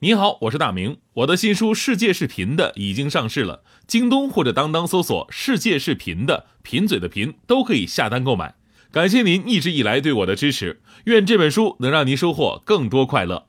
你好，我是大明。我的新书《世界是贫的》已经上市了，京东或者当当搜索“世界是贫的”，贫嘴的贫都可以下单购买。感谢您一直以来对我的支持，愿这本书能让您收获更多快乐。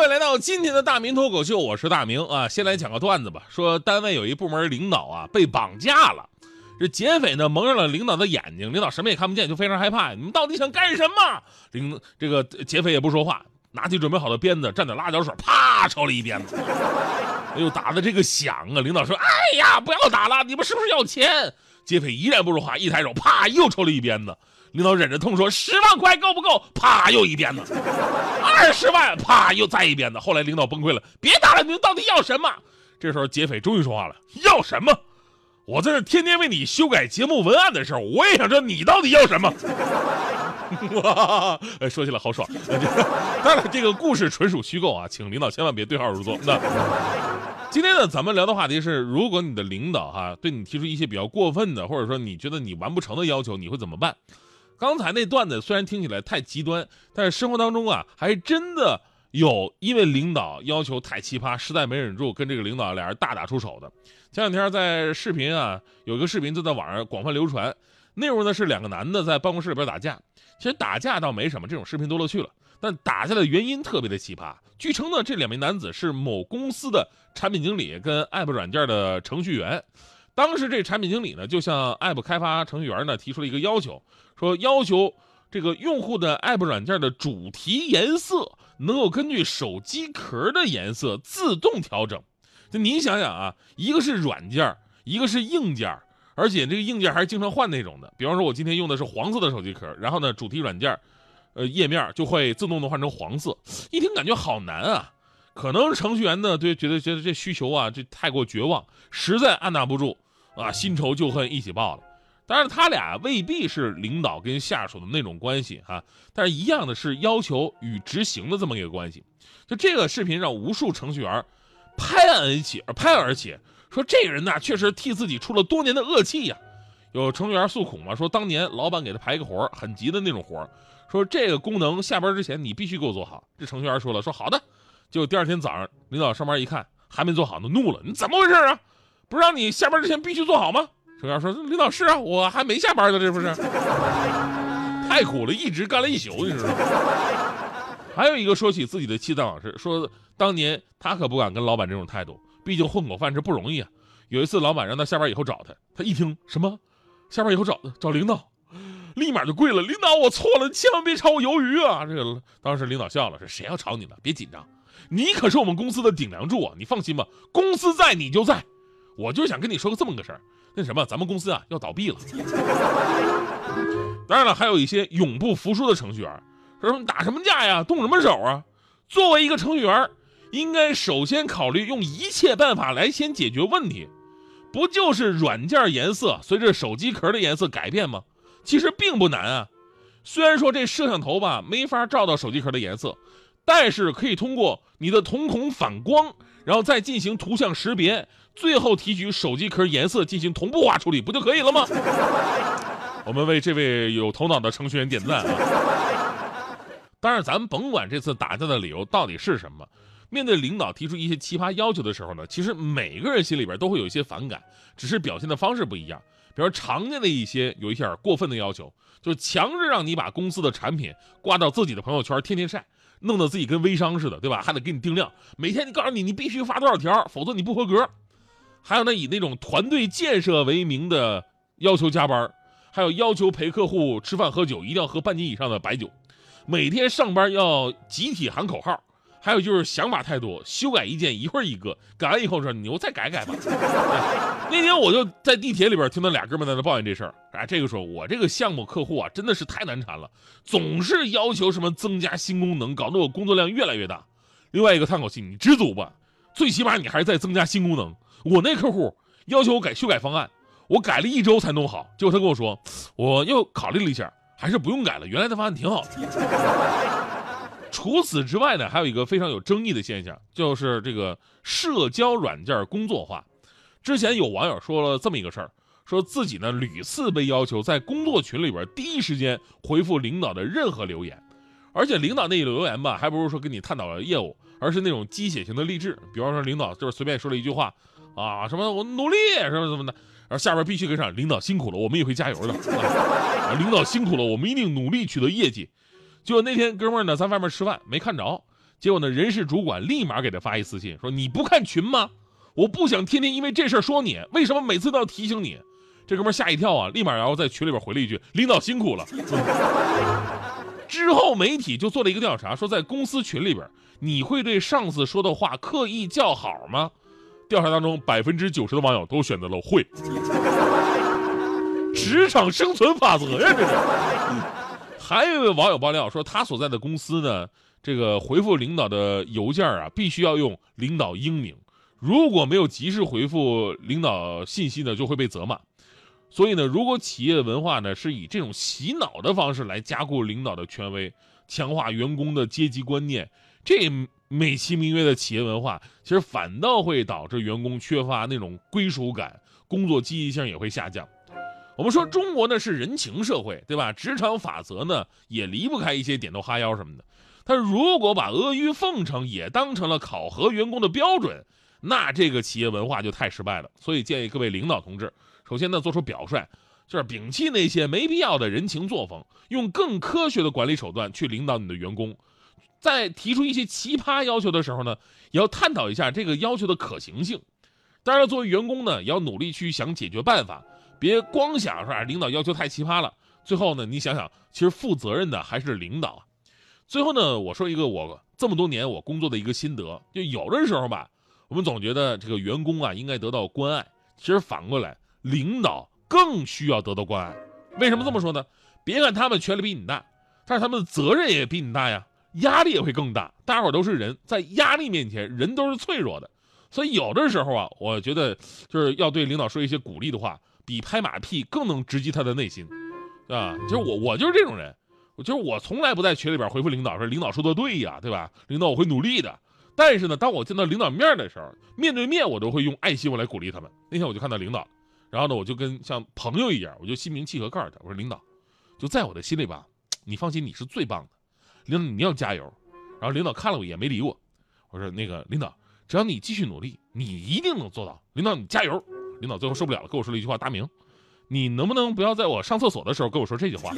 各位来到今天的大明脱口秀，我是大明啊。先来讲个段子吧，说单位有一部门领导啊被绑架了，这劫匪呢蒙上了领导的眼睛，领导什么也看不见，就非常害怕。你们到底想干什么？领这个劫匪也不说话，拿起准备好的鞭子，蘸点辣椒水，啪抽了一鞭子。哎呦，打的这个响啊！领导说：“哎呀，不要打了，你们是不是要钱？”劫匪依然不说话，一抬手，啪又抽了一鞭子。领导忍着痛说：“十万块够不够？”啪又一鞭子。二十万，啪又再一鞭子。后来领导崩溃了，别打了，你们到底要什么？这时候劫匪终于说话了：“要什么？我在这天天为你修改节目文案的时候，我也想知道你到底要什么。” 哇，说起来好爽。当然，这个故事纯属虚构啊，请领导千万别对号入座。那今天呢，咱们聊的话题是，如果你的领导哈、对你提出一些比较过分的，或者说你觉得你完不成的要求，你会怎么办？刚才那段子虽然听起来太极端，但是生活当中啊，还真的有因为领导要求太奇葩，实在没忍住，跟这个领导俩人大打出手的。前两天在视频啊，有一个视频就在网上广泛流传，内容呢是两个男的在办公室里边打架。其实打架倒没什么，这种视频多了去了。但打架的原因特别的奇葩。据称呢，这两名男子是某公司的产品经理跟 App 软件的程序员。当时这产品经理呢，就向 App 开发程序员呢提出了一个要求，说要求这个用户的 App 软件的主题颜色能够根据手机壳的颜色自动调整。就您想想啊，一个是软件，一个是硬件，而且这个硬件还是经常换那种的。比方说，我今天用的是黄色的手机壳，然后呢，主题软件，呃，页面就会自动的换成黄色。一听感觉好难啊！可能程序员呢，对觉得觉得这需求啊，这太过绝望，实在按捺不住啊，新仇旧恨一起报了。当然，他俩未必是领导跟下属的那种关系哈、但是一样的是要求与执行的这么一个关系。就这个视频让无数程序员拍案而起，拍案而起，说这个人呐，确实替自己出了多年的恶气呀。有程序员诉苦嘛，说当年老板给他排个活，很急的那种活，说这个功能下班之前你必须给我做好。这程序员说了，说好的。结果第二天早上，领导上班一看还没做好呢，怒了，你怎么回事啊？不是让你下班之前必须做好吗？程序员说，领导是啊，我还没下班呢，这不是？太苦了，一直干了一宿，你知道吗？还有一个说起自己的妻子往事，说当年他可不敢跟老板这种态度，毕竟混口饭吃不容易啊。有一次，老板让他下班以后找他，他一听什么下班以后找找领导，立马就跪了。领导，我错了，千万别炒我鱿鱼啊！这个当时领导笑了，说谁要炒你呢？别紧张，你可是我们公司的顶梁柱啊！你放心吧，公司在你就在。我就想跟你说个这么个事儿，那什么，咱们公司啊要倒闭了。当然了，还有一些永不服输的程序员，说什么打什么架呀，动什么手啊？作为一个程序员，应该首先考虑用一切办法来先解决问题。不就是软件颜色随着手机壳的颜色改变吗？其实并不难啊。虽然说这摄像头吧没法照到手机壳的颜色，但是可以通过你的瞳孔反光，然后再进行图像识别，最后提取手机壳颜色进行同步化处理，不就可以了吗？我们为这位有头脑的程序员点赞啊！当然，咱们甭管这次打架的理由到底是什么。面对领导提出一些奇葩要求的时候呢，其实每个人心里边都会有一些反感，只是表现的方式不一样。比如常见的一些有一些过分的要求，就是强制让你把公司的产品挂到自己的朋友圈，天天晒，弄得自己跟微商似的，对吧？还得给你定量，每天你告诉你你必须发多少条，否则你不合格。还有呢，以那种团队建设为名的要求加班，还有要求陪客户吃饭喝酒一定要喝半斤以上的白酒，每天上班要集体喊口号。还有就是想法太多，修改意见一会儿一个，改完以后说你我再改改吧。那天我就在地铁里边听到俩哥们在那抱怨这事儿，啊，这个说我这个项目客户啊真的是太难缠了，总是要求什么增加新功能，搞得我工作量越来越大。另外一个叹口气，你知足吧，最起码你还是在增加新功能。我那客户要求我改修改方案，我改了一周才弄好，结果他跟我说，我又考虑了一下，还是不用改了，原来的方案挺好的。除此之外呢，还有一个非常有争议的现象，就是这个社交软件工作化。之前有网友说了这么一个事儿，说自己呢屡次被要求在工作群里边第一时间回复领导的任何留言，而且领导那留言吧，还不如说跟你探讨业务，而是那种鸡血型的励志。比方说领导就是随便说了一句话，啊什么我努力什么什么的，然后下边必须跟上领导辛苦了，我们也会加油的。啊、领导辛苦了，我们一定努力取得业绩。结果那天哥们儿呢在外面吃饭没看着，结果呢人事主管立马给他发一私信说你不看群吗？我不想天天因为这事儿说你，为什么每次都要提醒你？这哥们儿吓一跳啊，立马然后在群里边回了一句领导辛苦了。之后媒体就做了一个调查，说在公司群里边你会对上司说的话刻意叫好吗？调查当中百分之九十的网友都选择了会。职场生存法则呀，这是。还有一位网友爆料说，他所在的公司呢，这个回复领导的邮件啊，必须要用领导英名，如果没有及时回复领导信息呢，就会被责骂。所以呢，如果企业文化呢是以这种洗脑的方式来加固领导的权威，强化员工的阶级观念，这美其名曰的企业文化，其实反倒会导致员工缺乏那种归属感，工作积极性也会下降。我们说中国呢是人情社会，对吧？职场法则呢也离不开一些点头哈腰什么的。但如果把阿谀奉承也当成了考核员工的标准，那这个企业文化就太失败了。所以建议各位领导同志，首先呢做出表率，就是摒弃那些没必要的人情作风，用更科学的管理手段去领导你的员工。在提出一些奇葩要求的时候呢，也要探讨一下这个要求的可行性。当然，作为员工呢，也要努力去想解决办法。别光想说啊，领导要求太奇葩了。最后呢，你想想，其实负责任的还是领导。最后呢，我说一个我这么多年我工作的一个心得，就有的时候吧，我们总觉得这个员工啊应该得到关爱，其实反过来，领导更需要得到关爱。为什么这么说呢？别看他们权力比你大，但是他们的责任也比你大呀，压力也会更大。大伙都是人，在压力面前，人都是脆弱的。所以有的时候啊，我觉得就是要对领导说一些鼓励的话。比拍马屁更能直击他的内心，啊，就是我我就是这种人，我就是我从来不在群里边回复领导说领导说的对呀，对吧？领导我会努力的。但是呢，当我见到领导面的时候，面对面我都会用爱心我来鼓励他们。那天我就看到领导，然后呢，我就跟像朋友一样，我就心平气和告诉他，我说领导，就在我的心里吧，你放心，你是最棒的，领导你要加油。然后领导看了我一眼没理我，我说那个领导，只要你继续努力，你一定能做到。领导你加油。领导最后受不了了，跟我说了一句话：“大明，你能不能不要在我上厕所的时候跟我说这句话？”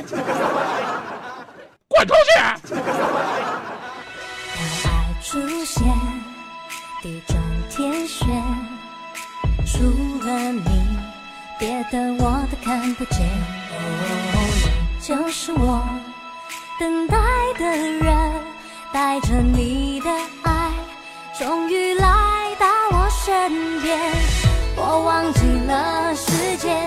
滚出去！当爱出现，地转天旋，除了你，别的我都看不见。哦，你就是我等待的人，带着你的爱，终于来到我身边。我忘记了时间，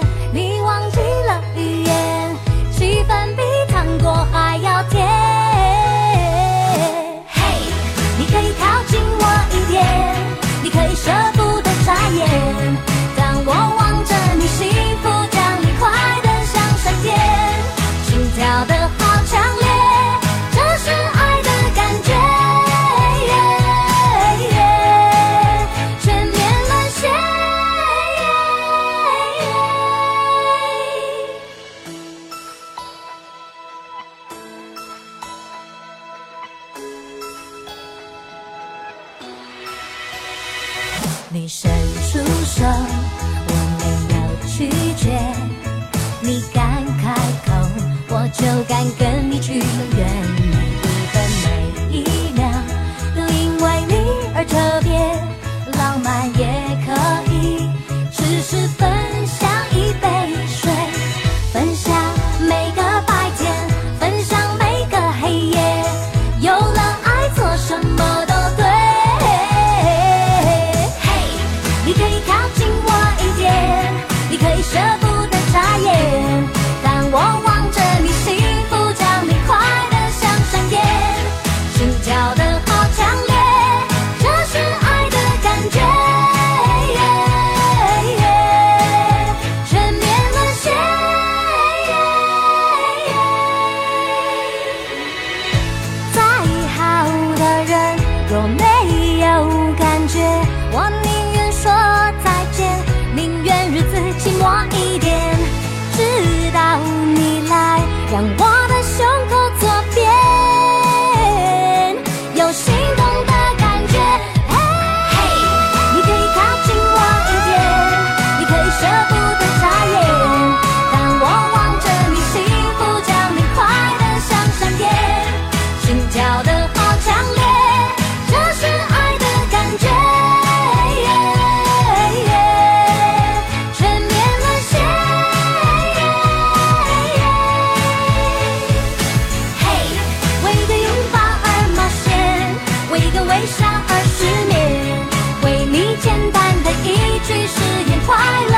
你伸出手，我没有拒绝。你敢开口，我就敢跟你去永远。你誓言快乐。